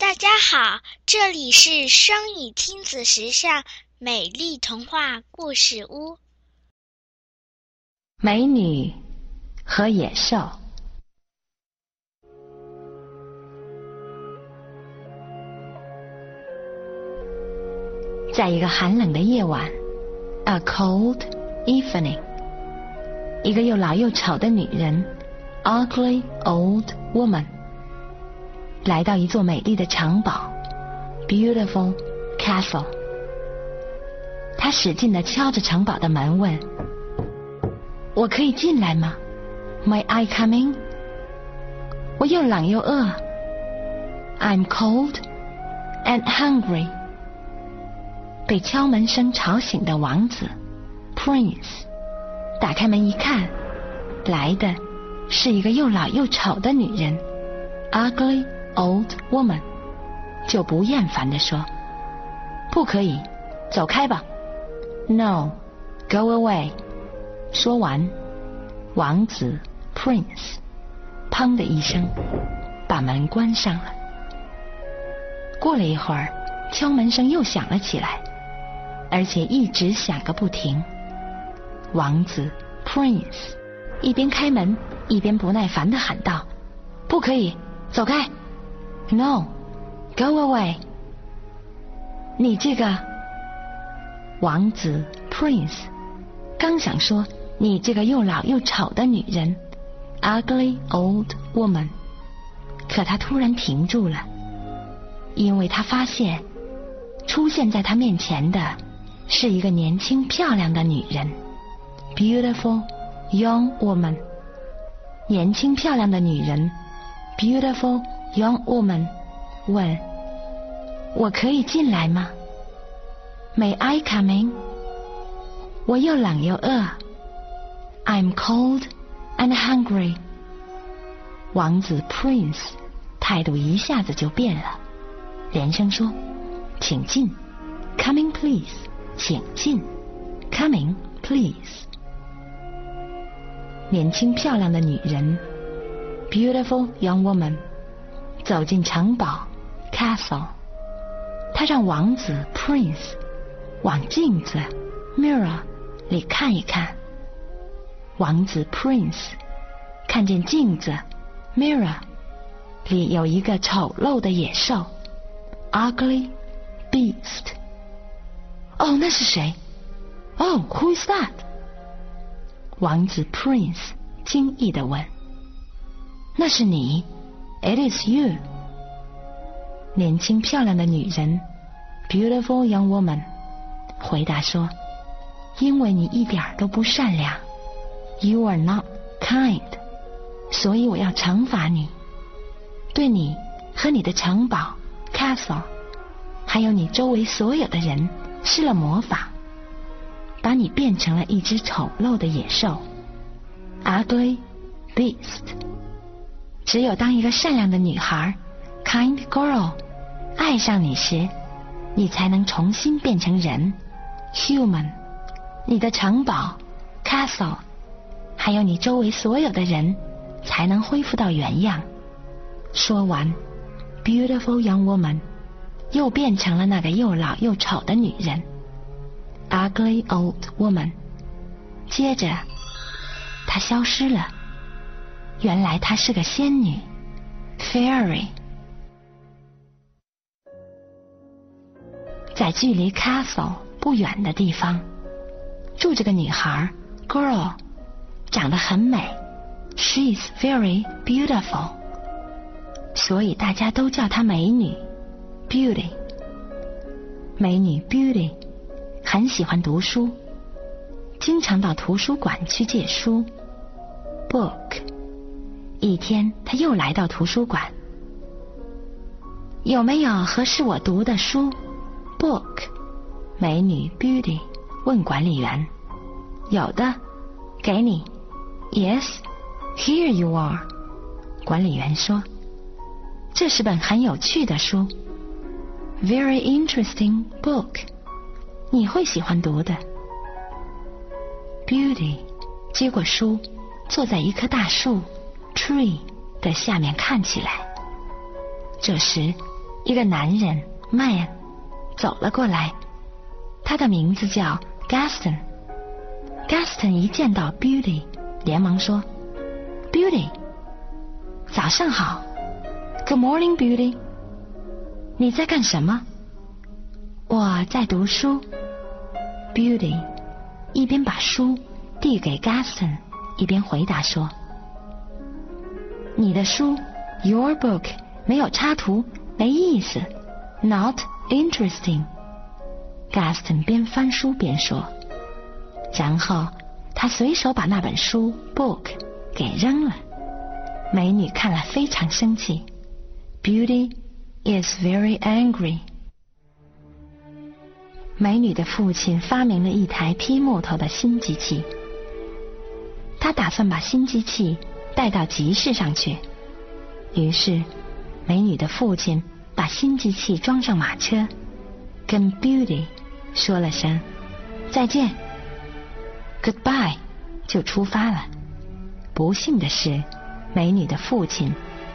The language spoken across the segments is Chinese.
大家好，这里是双语亲子时尚美丽童话故事屋。美女和野兽，在一个寒冷的夜晚，a cold evening，一个又老又丑的女人，ugly old woman。来到一座美丽的城堡，beautiful castle。他使劲地敲着城堡的门，问：“我可以进来吗？May I come in？” 我又冷又饿，I'm cold and hungry。被敲门声吵醒的王子，prince，打开门一看，来的是一个又老又丑的女人，ugly。Old woman 就不厌烦地说：“不可以，走开吧。”No，go away。说完，王子 Prince 砰的一声把门关上了。过了一会儿，敲门声又响了起来，而且一直响个不停。王子 Prince 一边开门一边不耐烦地喊道：“不可以，走开！” No, go away！你这个王子 Prince 刚想说你这个又老又丑的女人 Ugly old woman，可他突然停住了，因为他发现出现在他面前的是一个年轻漂亮的女人 Beautiful young woman，年轻漂亮的女人 Beautiful。Young woman 问：“我可以进来吗？”May I come in？我又冷又饿。I'm cold and hungry。王子 Prince 态度一下子就变了，连声说：“请进，Coming please，请进，Coming please。”年轻漂亮的女人，Beautiful young woman。走进城堡，castle。他让王子 prince 往镜子 mirror 里看一看。王子 prince 看见镜子 mirror 里有一个丑陋的野兽 ugly beast。哦，那是谁？哦，who is that？王子 prince 惊异地问：“那是你？” It is you，年轻漂亮的女人，beautiful young woman，回答说：“因为你一点都不善良，you are not kind，所以我要惩罚你，对你和你的城堡 castle，还有你周围所有的人施了魔法，把你变成了一只丑陋的野兽，ugly beast。”只有当一个善良的女孩，kind girl，爱上你时，你才能重新变成人，human。你的城堡，castle，还有你周围所有的人，才能恢复到原样。说完，beautiful young woman，又变成了那个又老又丑的女人，ugly old woman。接着，她消失了。原来她是个仙女，fairy。在距离 castle 不远的地方，住着个女孩，girl，长得很美，she's very beautiful，所以大家都叫她美女，beauty。美女 beauty 很喜欢读书，经常到图书馆去借书，book。一天，他又来到图书馆。有没有合适我读的书？Book，美女 Beauty 问管理员。有的，给你。Yes，here you are。管理员说：“这是本很有趣的书。Very interesting book，你会喜欢读的。”Beauty 接过书，坐在一棵大树。Tree 的下面看起来。这时一个男人 man 走了过来，他的名字叫 Gaston。Gaston 一见到 Beauty，连忙说：“Beauty，早上好。Good morning, Beauty。你在干什么？我在读书。Beauty 一边把书递给 Gaston，一边回答说：“你的书，Your book，没有插图，没意思，Not interesting。” Gaston 边翻书边说。然后他随手把那本书 book 给扔了。美女看了非常生气。Beauty is very angry。美女的父亲发明了一台劈木头的新机器，他打算把新机器带到集市上去。于是，美女的父亲把新机器装上马车，跟 Beauty 说了声再见。Goodbye，就出发了。不幸的是，美女的父亲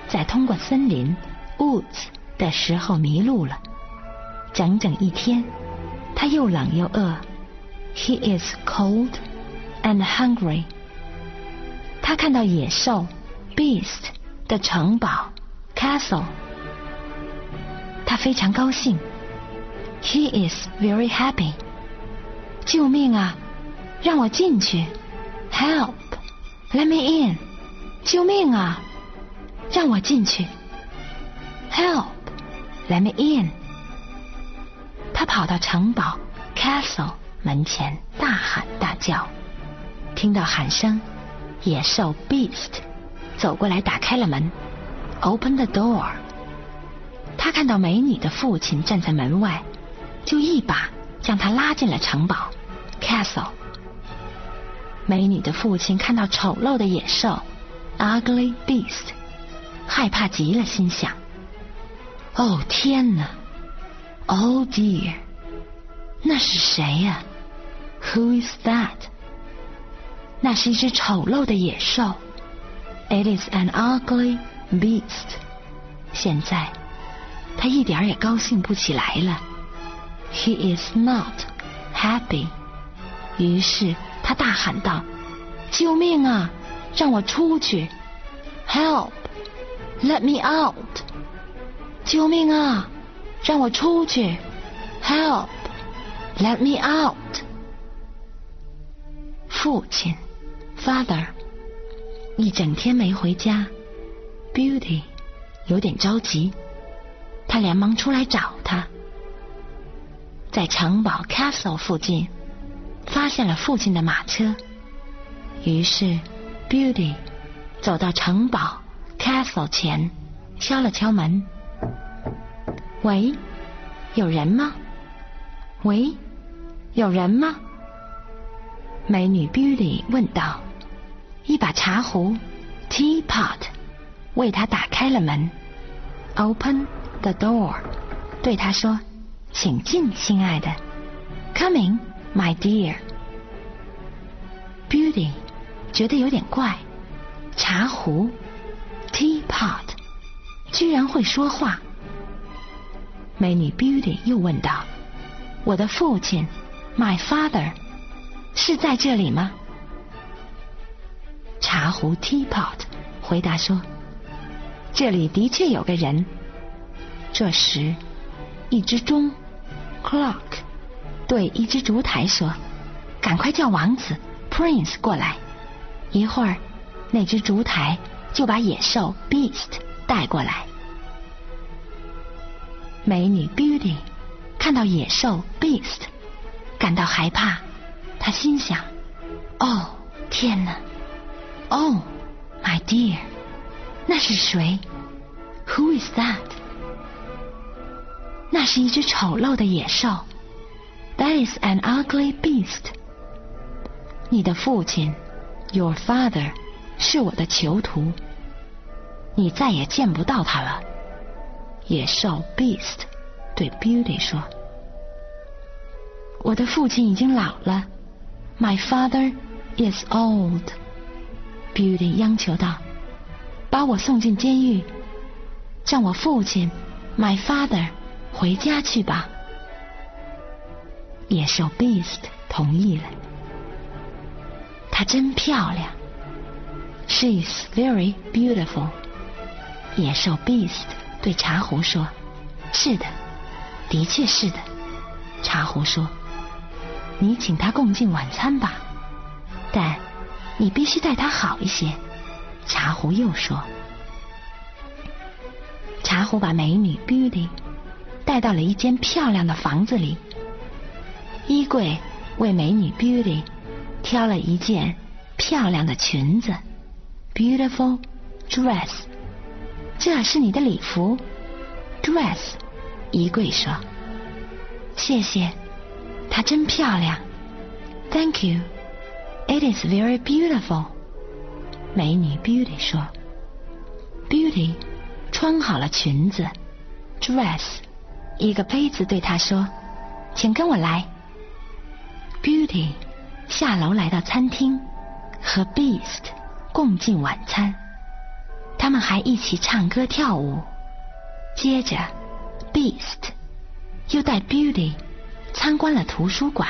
在通过森林 woods 的时候迷路了。整整一天，他又冷又饿。He is cold and hungry。他看到野兽 beast 的城堡 castle，他非常高兴。He is very happy。救命啊！让我进去，Help，Let me in，救命啊！让我进去，Help，Let me in。他跑到城堡 Castle 门前，大喊大叫。听到喊声，野兽 Beast 走过来，打开了门，Open the door。他看到美女的父亲站在门外，就一把将他拉进了城堡 Castle。美女的父亲看到丑陋的野兽，ugly beast，害怕极了，心想：“哦天哪，Oh dear，那是谁呀？Who is that？那是一只丑陋的野兽。It is an ugly beast。现在，他一点也高兴不起来了。He is not happy。于是。他大喊道：“救命啊！让我出去！Help! Let me out! 救命啊！让我出去！Help! Let me out!” 父亲，Father，一整天没回家，Beauty 有点着急，他连忙出来找他，在城堡 Castle 附近。发现了父亲的马车，于是 Beauty 走到城堡 Castle 前，敲了敲门。喂，有人吗？喂，有人吗？美女 Beauty 问道。一把茶壶 Teapot 为他打开了门。Open the door，对他说：“请进，亲爱的。”Coming。My dear, Beauty，觉得有点怪。茶壶，Teapot，居然会说话。美女 Beauty 又问道：“我的父亲，My father，是在这里吗？”茶壶 Teapot 回答说：“这里的确有个人。”这时，一只钟，Clock。对一只烛台说：“赶快叫王子 Prince 过来。”一会儿，那只烛台就把野兽 Beast 带过来。美女 Beauty 看到野兽 Beast，感到害怕。她心想：“哦，天哪！哦，My dear，那是谁？Who is that？那是一只丑陋的野兽。” That is an ugly beast。你的父亲，Your father，是我的囚徒。你再也见不到他了。野兽 Beast 对 Beauty 说：“我的父亲已经老了。My father is old。” Beauty 央求道：“把我送进监狱，让我父亲 My father，回家去吧。野兽 Beast 同意了。她真漂亮。She's very beautiful。野兽 Beast 对茶壶说：“是的，的确是的。”茶壶说：“你请她共进晚餐吧，但你必须待她好一些。”茶壶又说：“茶壶把美女 Beauty 带到了一间漂亮的房子里。衣柜为美女 Beauty 挑了一件漂亮的裙子，Beautiful dress。这是你的礼服，Dress。衣柜说：“谢谢，它真漂亮。”Thank you. It is very beautiful. 美女 Beauty 说：“Beauty，穿好了裙子，dress。”一个杯子对她说：“请跟我来。”Beauty 下楼来到餐厅，和 Beast 共进晚餐。他们还一起唱歌跳舞。接着，Beast 又带 Beauty 参观了图书馆、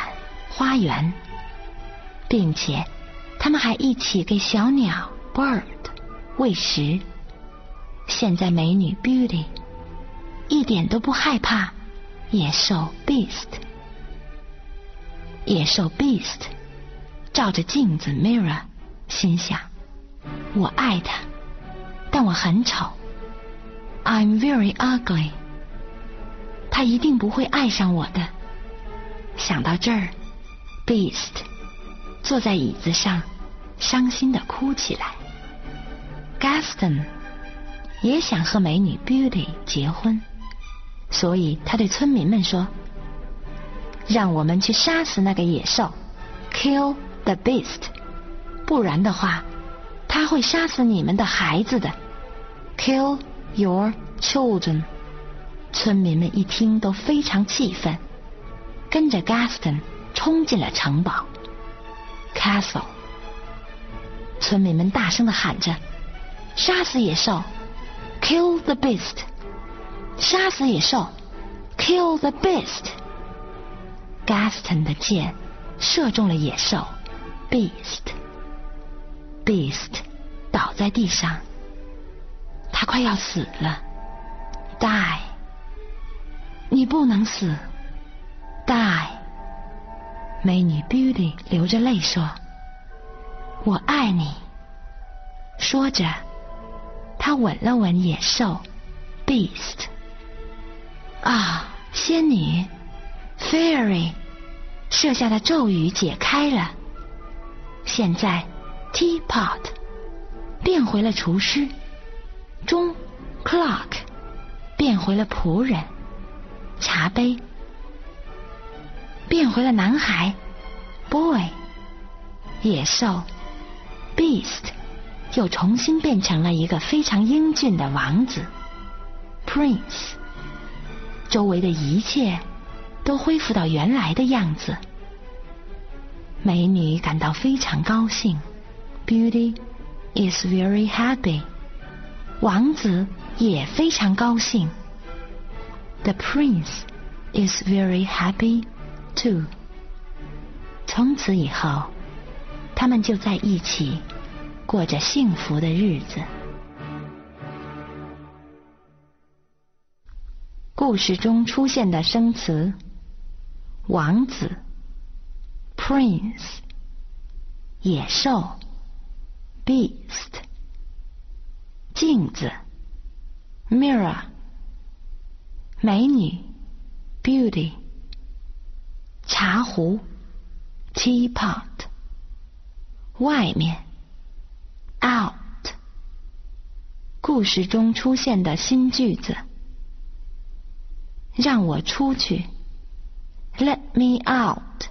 花园，并且他们还一起给小鸟。Bird 喂食。现在美女 Beauty 一点都不害怕野兽 Beast。野兽 Beast 照着镜子 Mirror，心想：我爱他，但我很丑。I'm very ugly。他一定不会爱上我的。想到这儿，Beast 坐在椅子上，伤心的哭起来。Gaston 也想和美女 Beauty 结婚，所以他对村民们说：“让我们去杀死那个野兽，Kill the beast，不然的话，他会杀死你们的孩子的，Kill your children。”村民们一听都非常气愤，跟着 Gaston 冲进了城堡 Castle。村民们大声的喊着。杀死野兽，kill the beast。杀死野兽，kill the beast。Gaston 的箭射中了野兽，beast。beast 倒在地上，他快要死了，die。你不能死。美女 Beauty 流着泪说：“我爱你。”说着。他吻了吻野兽，Beast。啊，仙女，Fairy，设下的咒语解开了。现在，Teapot 变回了厨师，钟，Clock 变回了仆人，茶杯变回了男孩，Boy，野兽，Beast。又重新变成了一个非常英俊的王子，Prince。周围的一切都恢复到原来的样子。美女感到非常高兴，Beauty is very happy。王子也非常高兴，The prince is very happy too。从此以后，他们就在一起。过着幸福的日子。故事中出现的生词：王子 （prince）、野兽 （beast）、镜子 （mirror）、美女 （beauty）、茶壶 （teapot）、外面。out，故事中出现的新句子，让我出去，Let me out。